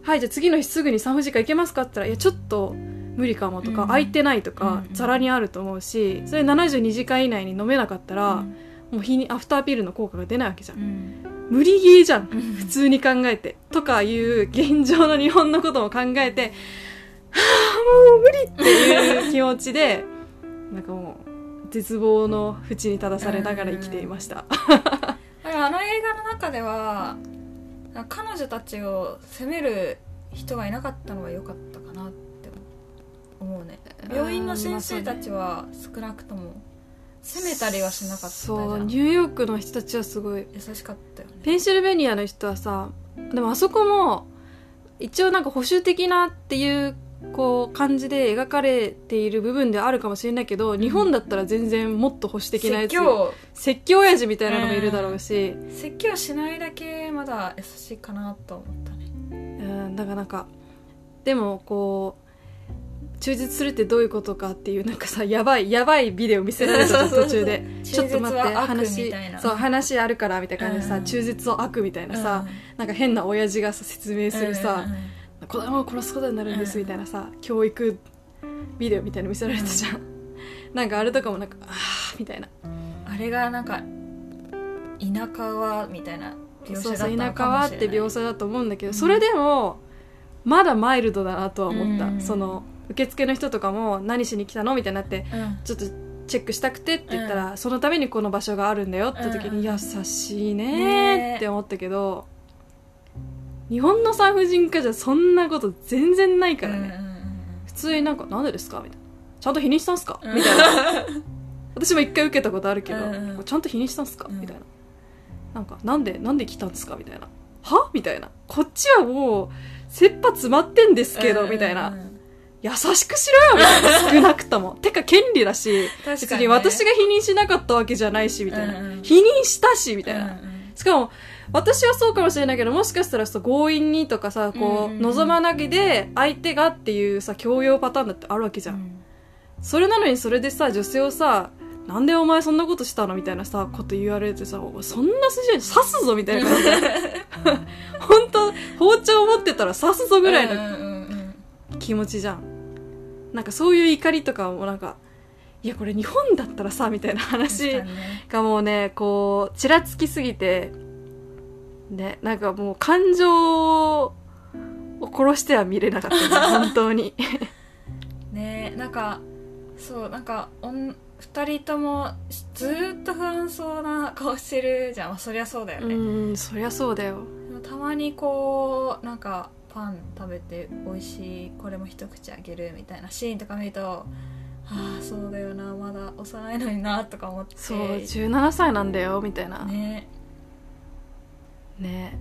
Speaker 2: はいじゃあ次の日すぐに産婦人科行けますかって言ったらいやちょっと無理かもとか、
Speaker 1: うん。
Speaker 2: 空いてないとか
Speaker 1: うん
Speaker 2: ざらにあると思うしそれ72時間以内に飲めなかったら、
Speaker 1: うん
Speaker 2: もう日にアフターピルの効果が出ないわけじゃん。
Speaker 1: うん。
Speaker 2: 無理ゲーじゃん。
Speaker 1: うん。
Speaker 2: 普通に考えて。とかいう現状の日本のことも考えてはあもう無理っていう気持ちで [laughs] なんかもう絶望の淵に立たされながら生きていました。[laughs]
Speaker 1: でもあの映画の中では彼女たちを責める人がいなかったのが良かったかなって思うね。病院の先生たちは少なくとも責めたりはしなかったじゃ
Speaker 2: そうんニューヨークの人たちはすごい。
Speaker 1: 優しかったよね。
Speaker 2: ペンシルベニアの人はさでもあそこも一応なんか保守的なっていうこう感じで描かれている部分ではあるかもしれないけど、日本だったら全然もっと保守的なやつ
Speaker 1: 説教
Speaker 2: 説教親父みたいなのもいるだろうし、
Speaker 1: 説教しないだけまだ優しいかなと思ったね。
Speaker 2: うん、だからなんかでもこう中絶するってどういうことかっていうなんかさやばいやばいビデオ見せられた途中で。ちょっと待って話そう話あるからみたいな感じでさ、
Speaker 1: うん。
Speaker 2: 中絶を悪みたいなさ、
Speaker 1: うん。
Speaker 2: なんか変な親父がさ説明するさ、
Speaker 1: う
Speaker 2: 子供を殺すことになるんですみたいなさ、教育ビデオみたいなの見せられたじゃん、なんかあれとかもなんかあーみたいな。
Speaker 1: あれがなんか田舎はみたいな描写だったの
Speaker 2: 田舎はって描写だと思うんだけど、
Speaker 1: うん。
Speaker 2: それでもまだマイルドだなとは思った、
Speaker 1: うん。
Speaker 2: その受付の人とかも何しに来たのみたいになって
Speaker 1: うん。
Speaker 2: ちょっとチェックしたくてって言ったら、そのためにこの場所があるんだよって時に、
Speaker 1: うん。
Speaker 2: 優しいね
Speaker 1: ね
Speaker 2: ーって思ったけど、日本の産婦人科じゃそんなこと全然ないからね、
Speaker 1: うん
Speaker 2: 普通になんかなんでですかみたいな。ちゃんと否認したんすか、
Speaker 1: うん。
Speaker 2: みたいな。私も一回受けたことあるけど、
Speaker 1: うんうん。
Speaker 2: ちゃんと否認したんすか、
Speaker 1: うん。
Speaker 2: みたいな。なんかなんでなんで来たんですか？みたいな。は？みたいな。こっちはもう切羽詰まってんですけど、みたいな優しくしろよみたいな。少なくとも。[laughs] てか権利だし
Speaker 1: 確かにね。
Speaker 2: 別に私が否認しなかったわけじゃないしみたいな、
Speaker 1: うんうん。
Speaker 2: 否認したしみたいな、
Speaker 1: うんうん。
Speaker 2: しかも私はそうかもしれないけどもしかしたらさ強引にとかさこう、
Speaker 1: うんうんうん。
Speaker 2: 望まなぎで相手がっていうさ強要パターンだってあるわけじゃん、それなのにそれでさ女性をさなんでお前そんなことしたの？みたいなさこと言われてさそんな筋合い刺すぞみたいな感じで。[laughs] 本当包丁持ってたら刺すぞぐらいの
Speaker 1: うんうんうん。
Speaker 2: 気持ちじゃんなんかそういう怒りとかもなんかいやこれ日本だったらさみたいな話がもうねこうちらつきすぎてねなんかもう感情を殺しては見れなかったね [laughs] 本当に。
Speaker 1: ねなんかそうなんかおん二人ともずーっと不安そうな顔してるじゃん、まあ、そりゃそうだよ
Speaker 2: う
Speaker 1: ね、
Speaker 2: んそりゃそうだよ。
Speaker 1: たまにこうなんかパン食べて美味しいこれも一口あげるみたいなシーンとか見るとああそうだよなまだ幼いのになとか思って。
Speaker 2: そう17歳なんだよみたいな。ね。
Speaker 1: ね。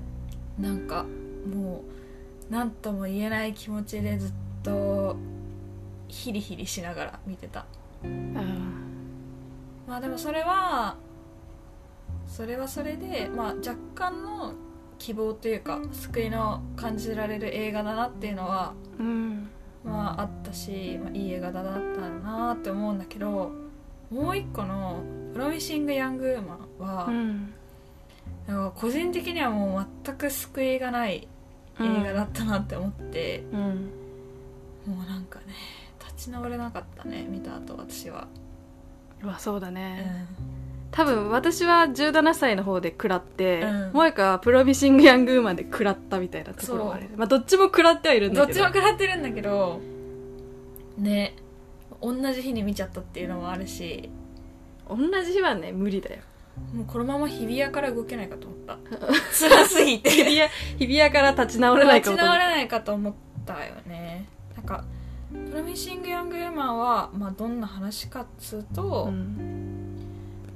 Speaker 1: なんかもう何とも言えない気持ちでずっとヒリヒリしながら見てた。
Speaker 2: うん。
Speaker 1: まあでもそれはそれはそれで、まあ、若干の希望というか救いの感じられる映画だなっていうのは
Speaker 2: うん。
Speaker 1: まああったし、まあ、いい映画だったなって思うんだけどもう一個の「プロミシング・ヤング・ウーマンは」
Speaker 2: うん
Speaker 1: 個人的にはもう全く救いがない映画だったなって思って、
Speaker 2: うん。
Speaker 1: もうなんかね立ち直れなかったね見た後私は、
Speaker 2: うわそうだ
Speaker 1: う
Speaker 2: ね、
Speaker 1: ん
Speaker 2: 多分私は17歳の方で食らって、
Speaker 1: うん。
Speaker 2: 萌香はプロミシング・ヤング・ウーマンで食らったみたいなところがある。まあどっちも食らってはいるん
Speaker 1: ど。っち
Speaker 2: だけど
Speaker 1: も食らってるんだけどね。同じ日に見ちゃったっていうのもあるし。
Speaker 2: 同じ日はね無理だよ。
Speaker 1: もうこのまま日比谷から動けないかと思った。[laughs] 辛すぎて。
Speaker 2: 日比谷日比谷から立ち直れないか
Speaker 1: 立ち直れないかと思ったよね。なんかプロミシング・ヤング・ウーマンは、まあ、どんな話かっつうと、
Speaker 2: うん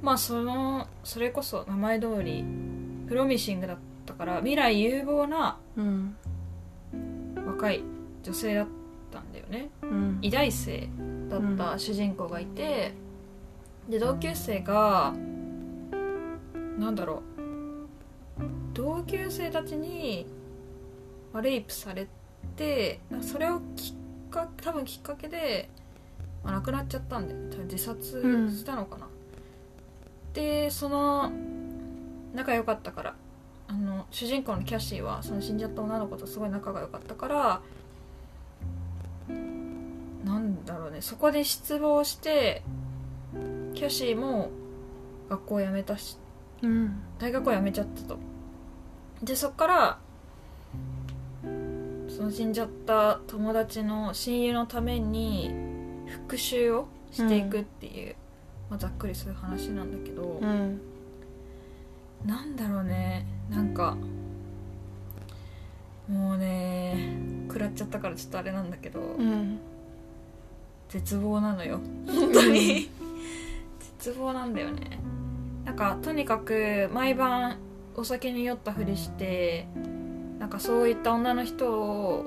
Speaker 1: まあそのそれこそ名前通りプロミシングだったから未来有望な
Speaker 2: うん。
Speaker 1: 若い女性だったんだよね。
Speaker 2: うん。
Speaker 1: 医大生だった主人公がいて、で同級生がなんだろう。同級生たちにまあレイプされてそれをきっか多分きっかけで、まあ、亡くなっちゃったんだよ多分自殺したのかな、でその仲良かったから。あの主人公のキャシーはその死んじゃった女の子とすごい仲が良かったからなんだろうね。そこで失望してキャシーも学校を辞めたし
Speaker 2: うん。
Speaker 1: 大学を辞めちゃったと。でそっからその死んじゃった友達の親友のために復讐をしていくっていう、まあ、ざっくりそういう話なんだけど、
Speaker 2: うん。
Speaker 1: なんだろうね。なんかもうね食らっちゃったからちょっとあれなんだけど、
Speaker 2: うん。
Speaker 1: 絶望なのよ。本当に。絶望なんだよね。なんかとにかく毎晩お酒に酔ったふりしてなんかそういった女の人を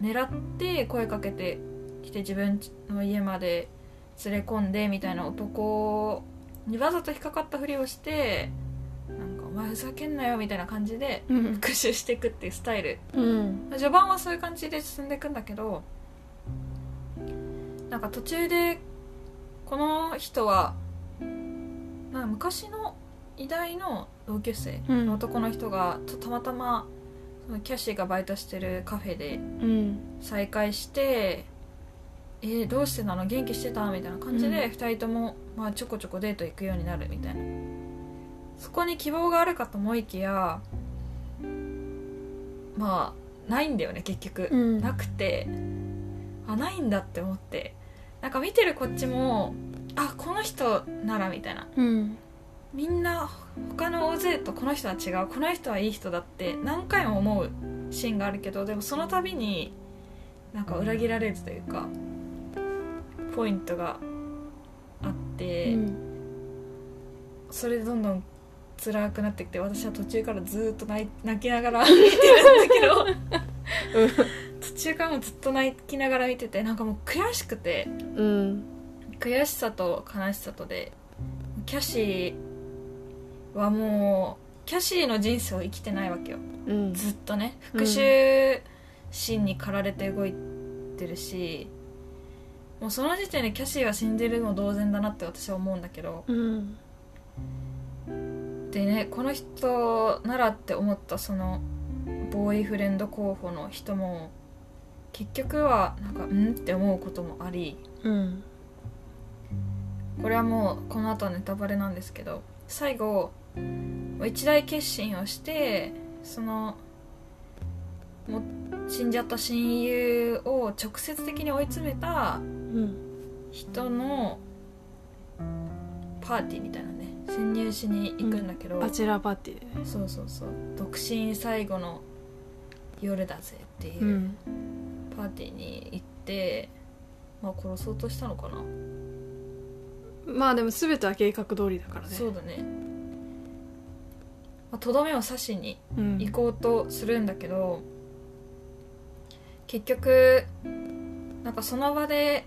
Speaker 1: 狙って声かけてきて自分の家まで連れ込んでみたいな男にわざと引っかかったふりをしてなんか「お前ふざけんなよ」みたいな感じで
Speaker 2: うん。
Speaker 1: 復讐していくっていうスタイル。
Speaker 2: うん。
Speaker 1: 序盤はそういう感じで進んでいくんだけどなんか途中でこの人はなんか昔の偉大の同級生の男の人がとたまたまそのキャシーがバイトしてるカフェで
Speaker 2: うん。
Speaker 1: 再会して「えーどうしてなの？元気してた?」みたいな感じで
Speaker 2: うん。
Speaker 1: 2人とも、まあ、ちょこちょこデート行くようになるみたいな。そこに希望があるかと思いきやまあないんだよね結局、
Speaker 2: うん。
Speaker 1: なくて。あないんだって思って。なんか見てるこっちもあこの人ならみたいな。
Speaker 2: うん。
Speaker 1: みんな他の大勢とこの人は違う。この人はいい人だって何回も思うシーンがあるけどでもその度になんか裏切られるというかポイントがあって、それでどんどん辛くなってきて私は途中からずーっと泣きながら [laughs] 見てるんだけど途中からもずっと泣きながら見ててなんかもう悔しくて
Speaker 2: うん
Speaker 1: 悔しさと悲しさとでキャシーはもうキャシーの人生を生きてないわけよ。
Speaker 2: うん。
Speaker 1: ずっとね復讐心に駆られて動いてるし、もうその時点でキャシーは死んでるの同然だなって私は思うんだけど。
Speaker 2: うん
Speaker 1: でねこの人ならって思ったそのボーイフレンド候補の人も結局はなんかうんって思うこともあり。
Speaker 2: うん
Speaker 1: これはもうこの後はネタバレなんですけど。最後一大決心をしてそのも死んじゃった親友を直接的に追い詰めた人のパーティーみたいなね潜入しに行くんだけど、
Speaker 2: バチェラーパーティー。でね
Speaker 1: そうそうそう。独身最後の夜だぜっていううん。パーティーに行って、まあ殺そうとしたのかな、
Speaker 2: まあでも全ては計画通りだからね。
Speaker 1: そうだね。まあとどめを刺しに
Speaker 2: うん。
Speaker 1: 行こうとするんだけど結局なんかその場で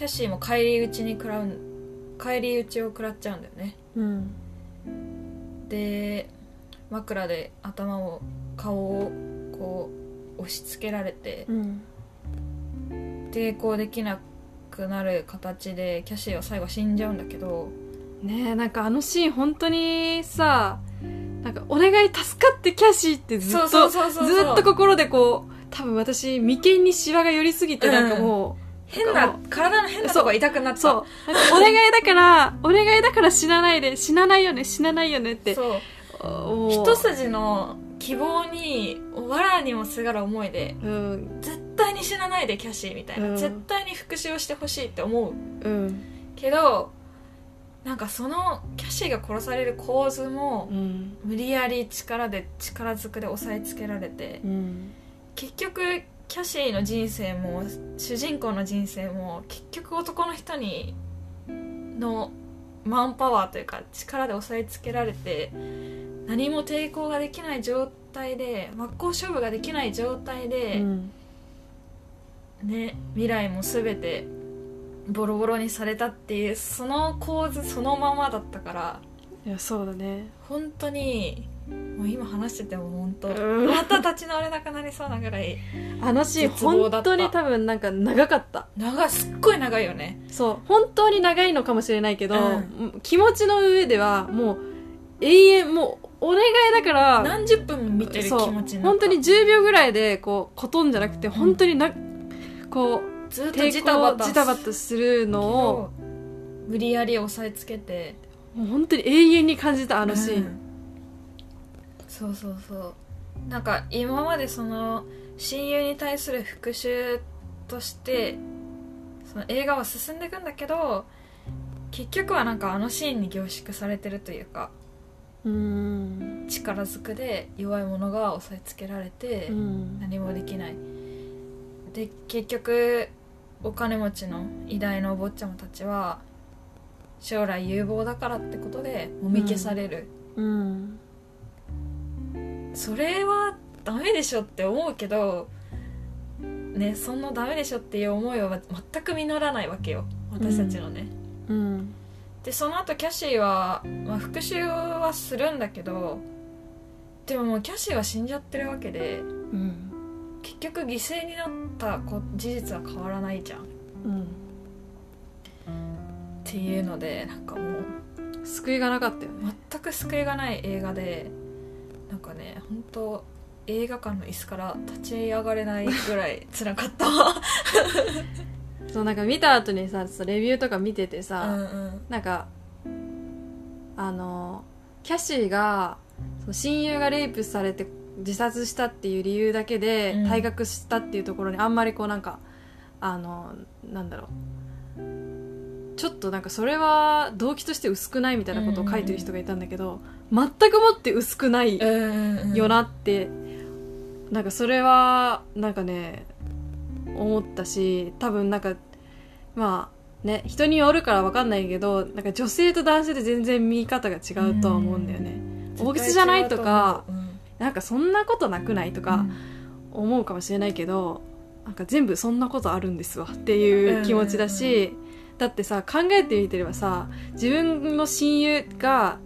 Speaker 1: キャシーも返り討ちに食らう返り討ちを食らっちゃうんだよね。
Speaker 2: うん。
Speaker 1: で枕で頭を顔をこう押し付けられて
Speaker 2: うん。
Speaker 1: 抵抗できなくなる形でキャシーは最後死んじゃうんだけど
Speaker 2: ねえなんかあのシーン本当にさなんか「お願い助かってキャシー」ってずっとずっと心でこう多分私眉間にシワが寄りすぎて
Speaker 1: うん
Speaker 2: なんかも
Speaker 1: 変な体の変なとこが痛くなっ
Speaker 2: う、
Speaker 1: た。
Speaker 2: そう。お願いだからお願いだから死なないで死なないよね死なないよねって
Speaker 1: そう。一筋の希望に藁にもすがる思いで
Speaker 2: うん。
Speaker 1: 絶対に死なないでキャシーみたいな、
Speaker 2: うん。
Speaker 1: 絶対に復讐をしてほしいって思う。
Speaker 2: うん。
Speaker 1: けどなんかそのキャシーが殺される構図も
Speaker 2: うん。
Speaker 1: 無理やり力で力ずくで押さえつけられて
Speaker 2: うん。
Speaker 1: 結局キャシーの人生も主人公の人生も結局男の人にのマンパワーというか力で押さえつけられて何も抵抗ができない状態で真っ向勝負ができない状態で、
Speaker 2: うん。
Speaker 1: ね未来も全てボロボロにされたっていうその構図そのままだったから
Speaker 2: いやそうだね。
Speaker 1: 本当にもう今話してても本当
Speaker 2: うん。
Speaker 1: また立ち直れなくなりそうなぐらい
Speaker 2: あのシーン本当に多分なんか長かった。
Speaker 1: 長いすっごい長いよね。
Speaker 2: そう。本当に長いのかもしれないけど、
Speaker 1: う
Speaker 2: 気持ちの上ではもう永遠もうお願いだから
Speaker 1: 何十分も見てる気持ち
Speaker 2: 本当に10秒ぐらいでこうことんじゃなくて本当にな、こう
Speaker 1: ずっと
Speaker 2: 抵
Speaker 1: ジタバタ
Speaker 2: 抗ジタバタするのを
Speaker 1: 無理やり押さえつけて。
Speaker 2: もう本当に永遠に感じたあのシーン、
Speaker 1: うんそうそうそう。なんか今までその親友に対する復讐としてその映画は進んでいくんだけど結局はなんかあのシーンに凝縮されてるというか
Speaker 2: うん。
Speaker 1: 力ずくで弱い者が押さえつけられて
Speaker 2: うん。
Speaker 1: 何もできない。で結局お金持ちの偉大なお坊ちゃまたちは将来有望だからってことでもみ消される、
Speaker 2: うん
Speaker 1: それはダメでしょって思うけどねそんなダメでしょっていう思いは全く実らないわけよ。私たちのね、
Speaker 2: うん。
Speaker 1: でその後キャシーは、まあ、復讐はするんだけどでももうキャシーは死んじゃってるわけで
Speaker 2: うん。
Speaker 1: 結局犠牲になったこ事実は変わらないじゃん。っ
Speaker 2: うん。
Speaker 1: ていうのでなんかもう
Speaker 2: 救いがなかったよね。
Speaker 1: 全く救いがない映画でなんかね本当映画館の椅子から立ち上がれないぐらい辛かった。わ
Speaker 2: そうなんか見た後にさレビューとか見てて
Speaker 1: う
Speaker 2: さ、
Speaker 1: んうん。
Speaker 2: なんかあのキャシーが親友がレイプされて自殺したっていう理由だけで
Speaker 1: うん。
Speaker 2: 退学したっていうところにあんまりこうなんかあのなんだろうちょっとなんかそれは動機として薄くないみたいなことを書いてる人がいたんだけど、全くもって薄くない
Speaker 1: うんうん
Speaker 2: よなって、なんかそれはなんかね思ったし多分なんかまあね人によるから分かんないけどなんか女性と男性で全然見方が違うとは思うんだよね、大きさじゃないとか
Speaker 1: うん。
Speaker 2: なんかそんなことなくないとか思うかもしれないけどなんか全部そんなことあるんですわっていう気持ちだし、だってさ考えてみてればさ自分の親友が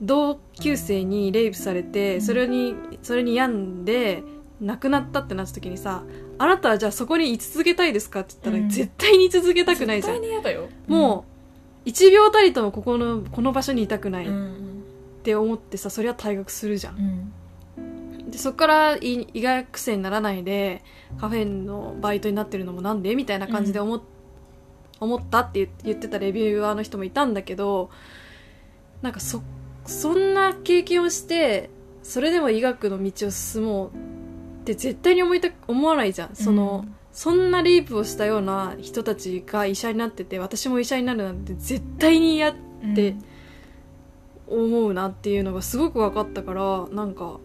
Speaker 2: 同級生にレイプされて、
Speaker 1: うん。
Speaker 2: それにそれに病んで亡くなったってなった時にさあなたはじゃあそこに居続けたいですかって言ったら、
Speaker 1: うん。
Speaker 2: 絶対に居続けたくないじゃん。
Speaker 1: 絶対に嫌だよ。
Speaker 2: もう1秒たりともここのこの場所にいたくないって思ってさそれは退学するじゃん。
Speaker 1: うん。
Speaker 2: でそっから医医学生にならないでカフェのバイトになってるのもなんで？みたいな感じで思,、っ思ったって言言ってたレビューアーの人もいたんだけどなんかそそんな経験をしてそれでも医学の道を進もうって絶対に思いた思わないじゃん。その、
Speaker 1: うん。
Speaker 2: そんなレイプをしたような人たちが医者になってて私も医者になるなんて絶対に嫌って思うなっていうのがすごく分かったからなんか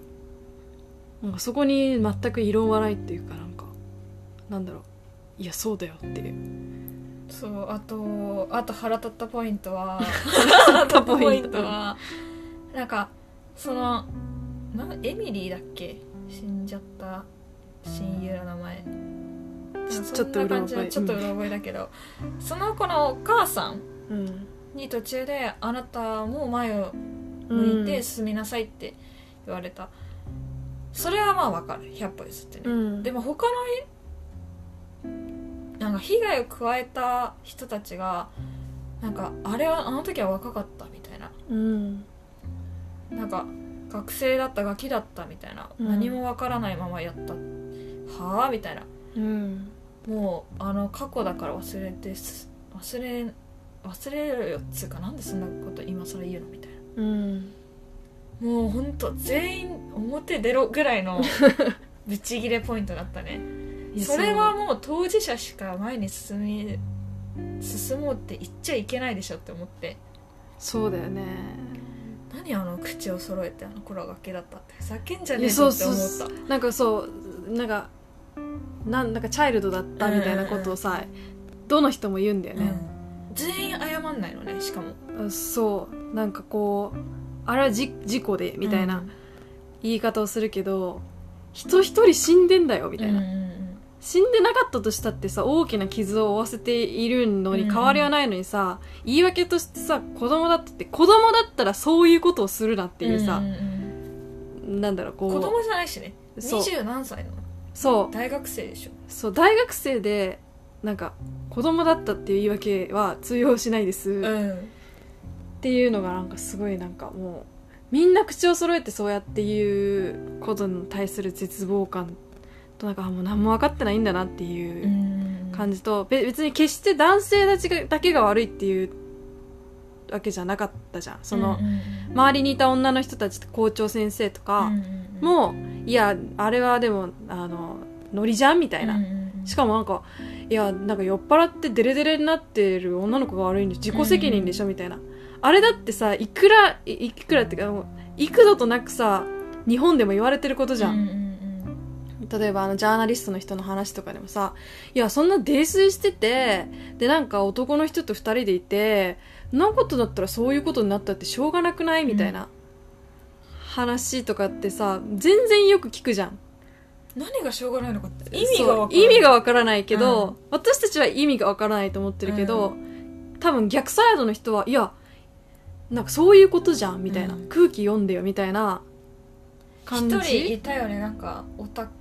Speaker 2: なんかそこに全く異論はないっていうかなんかなんだろう。いやそうだよって。いう
Speaker 1: そうあとあと腹立ったポイントは [laughs]
Speaker 2: 腹立ったポイント
Speaker 1: はなんかそのなエミリーだっけ？死んじゃった親友の名前。
Speaker 2: ちょっとうろ覚え。
Speaker 1: ちょっとうろ覚えだけど、その子のお母さん
Speaker 2: うん。
Speaker 1: に途中で「あなたも前を向いて進みなさい」って言われた、それはまあわかる。100歩譲ってね、
Speaker 2: うん。
Speaker 1: でも他のなんか被害を加えた人たちがなんかあれはあの時は若かったみたいな。
Speaker 2: うん。
Speaker 1: なんか学生だったガキだったみたいな、
Speaker 2: うん。
Speaker 1: 何もわからないままやった。はあみたいな。
Speaker 2: うん。
Speaker 1: もうあの過去だから忘れてす忘れ忘れるよっつうかなんでそんなこと今更言うのみたいな。
Speaker 2: うん。
Speaker 1: もうほんと全員表出ろぐらいの [laughs] ブチギレポイントだったねそれはもう当事者しか前に進み進もうって言っちゃいけないでしょって思って。
Speaker 2: そうだよね。
Speaker 1: 何あの口を揃えてあの頃は崖だったってふざけんじゃねえって
Speaker 2: そう
Speaker 1: 思った
Speaker 2: なんかそうなんかなんなんかチャイルドだったみたいなことをさ、どの人も言うんだよね、
Speaker 1: うん。全員謝んないのねしかも。
Speaker 2: うんそう。なんかこうあれはじ事故でみたいな言い方をするけど、人一人死んでんだよみたいな、
Speaker 1: うんうんうん
Speaker 2: 死んでなかったとしたってさ大きな傷を負わせているのに変わりはないのにさ、言い訳としてさ子供だったって子供だったらそういうことをするなっていうさ
Speaker 1: ん、んうん。
Speaker 2: なんだろうこう。
Speaker 1: 子供じゃないしね。
Speaker 2: そう。
Speaker 1: 二十何歳の。
Speaker 2: そう。
Speaker 1: 大学生でしょ。
Speaker 2: そう大学生でなんか子供だったっていう言い訳は通用しないです、っ
Speaker 1: うん。
Speaker 2: ていうのがなんかすごいなんかもうみんな口を揃えてそうやっていうことに対する絶望感となんかあもう何も分かってないんだなっていう感じと、べ別に決して男性たちがだけが悪いっていうわけじゃなかったじゃん。その、周りにいた女の人たち校長先生とかも、いやあれはでもあのノリじゃんみたいな、しかもなんかいやなんか酔っ払ってデレデレになってる女の子が悪いんで自己責任でしょみたいな。あれだってさいくらいいくらってか幾度となくさ日本でも言われてることじゃん例えばあのジャーナリストの人の話とかでもさいやそんな泥酔しててでなんか男の人と二人でいてなことだったらそういうことになったってしょうがなくないみたいな話とかってさ全然よく聞くじゃん。
Speaker 1: 何がしょうがないのかって。意味がわか
Speaker 2: そう意味がわからないけど、
Speaker 1: うん。
Speaker 2: 私たちは意味がわからないと思ってるけど、多分逆サイドの人はいやなんかそういうことじゃんみたいな、
Speaker 1: うん。
Speaker 2: 空気読んでよみたいな感じ。
Speaker 1: 一人いたよねなんかオタク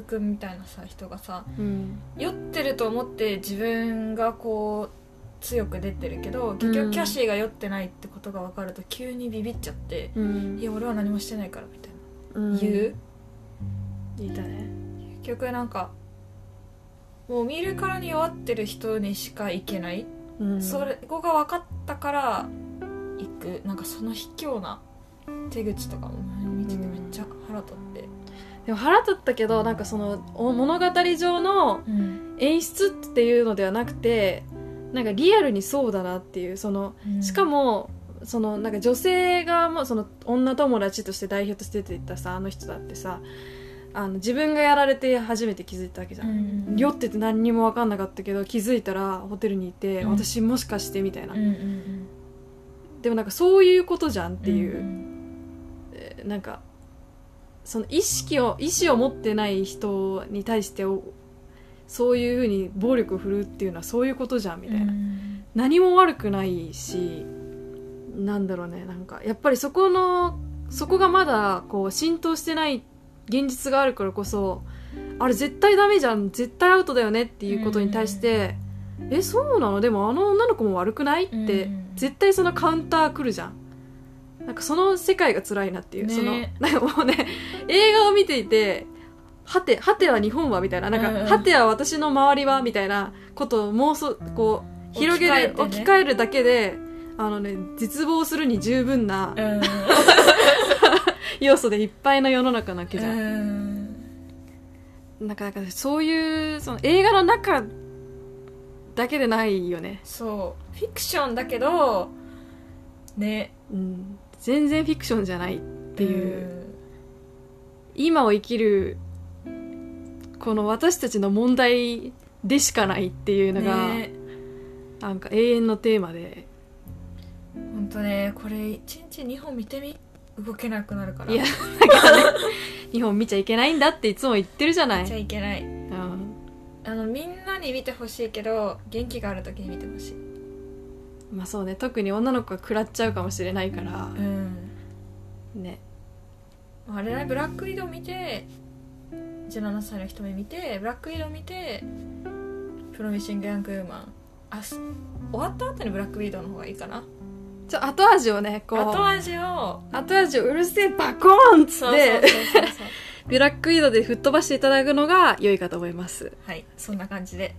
Speaker 1: くんみたいなさ人がさ
Speaker 2: うん。
Speaker 1: 酔ってると思って自分がこう強く出てるけど結
Speaker 2: うん。
Speaker 1: 局キャシーが酔ってないってことが分かると急にビビっちゃって
Speaker 2: うん「
Speaker 1: いや俺は何もしてないから」みたい
Speaker 2: うん。
Speaker 1: な言う？
Speaker 2: 言いたね
Speaker 1: 結局なんかもう見るからに弱ってる人にしか行けない、
Speaker 2: うん。
Speaker 1: それこが分かったから行く。なんかその卑怯な手口とかも見ててめっちゃ腹立って、
Speaker 2: でも腹立ったけどなんかそのお物語上の
Speaker 1: うん。
Speaker 2: 演出っていうのではなくてなんかリアルにそうだなっていうそのしかもそのなんか女性がもその女友達として代表として出てたさあの人だってさあの自分がやられて初めて気づいたわけじゃん、
Speaker 1: うん。
Speaker 2: 酔ってて何にも分かんなかったけど気づいたらホテルにいて、
Speaker 1: うん。
Speaker 2: 私もしかしてみたいな、
Speaker 1: うんうんうん。
Speaker 2: でもなんかそういうことじゃんっていう、
Speaker 1: ん
Speaker 2: えーなんかその意識を意思を持ってない人に対しておそういうふうに暴力を振るうっていうのはそういうことじゃんみたいな、
Speaker 1: うん。
Speaker 2: 何も悪くないしなんだろうね。なんかやっぱりそこのそこがまだこう浸透してない現実があるからこそあれ絶対ダメじゃん絶対アウトだよねっていうことに対して、えそうなの？でもあの女の子も悪くない？って、
Speaker 1: うん。
Speaker 2: 絶対そのカウンター来るじゃんなんかその世界が辛いなっていう、
Speaker 1: ね。
Speaker 2: そのなんかもうね映画を見ていてはてはては日本はみたいななんか、
Speaker 1: うんうん。
Speaker 2: はては私の周りはみたいなことを妄想こう広げる
Speaker 1: 置き換えてね。
Speaker 2: 置き換えるだけであのね絶望するに十分な
Speaker 1: うん。[laughs]
Speaker 2: 要素でいっぱいの世の中なわけじゃん、
Speaker 1: うん。
Speaker 2: なんかなんかそういうその映画の中だけでないよね、
Speaker 1: そう。フィクションだけどね。
Speaker 2: うん、全然フィクションじゃないっていう、
Speaker 1: うん。
Speaker 2: 今を生きるこの私たちの問題でしかないっていうのが、
Speaker 1: ね。
Speaker 2: なんか永遠のテーマで。
Speaker 1: 本当ねこれ1日2本見てみ動けなくなるから。
Speaker 2: いやだからね日本見ちゃいけないんだっていつも言ってるじゃない。
Speaker 1: 見ちゃいけない。
Speaker 2: うん。
Speaker 1: あのみんなに見てほしいけど元気がある時に見てほしい
Speaker 2: まあそうね特に女の子が食らっちゃうかもしれないから。
Speaker 1: うん。
Speaker 2: ね。
Speaker 1: あれねブラックウィドウ見て17歳の人目見てブラックウィドウ見てプロミシング・ヤング・ウーマン。あす終わった後にブラックウィドウの方がいいかな？
Speaker 2: ちょ後味をねこう。
Speaker 1: 後味を。
Speaker 2: 後味をうるせえバコーンっつ
Speaker 1: そうそう
Speaker 2: って
Speaker 1: そうそうそう。[laughs]
Speaker 2: ブラックウィドウで吹っ飛ばしていただくのが良いかと思います。
Speaker 1: はいそんな感じで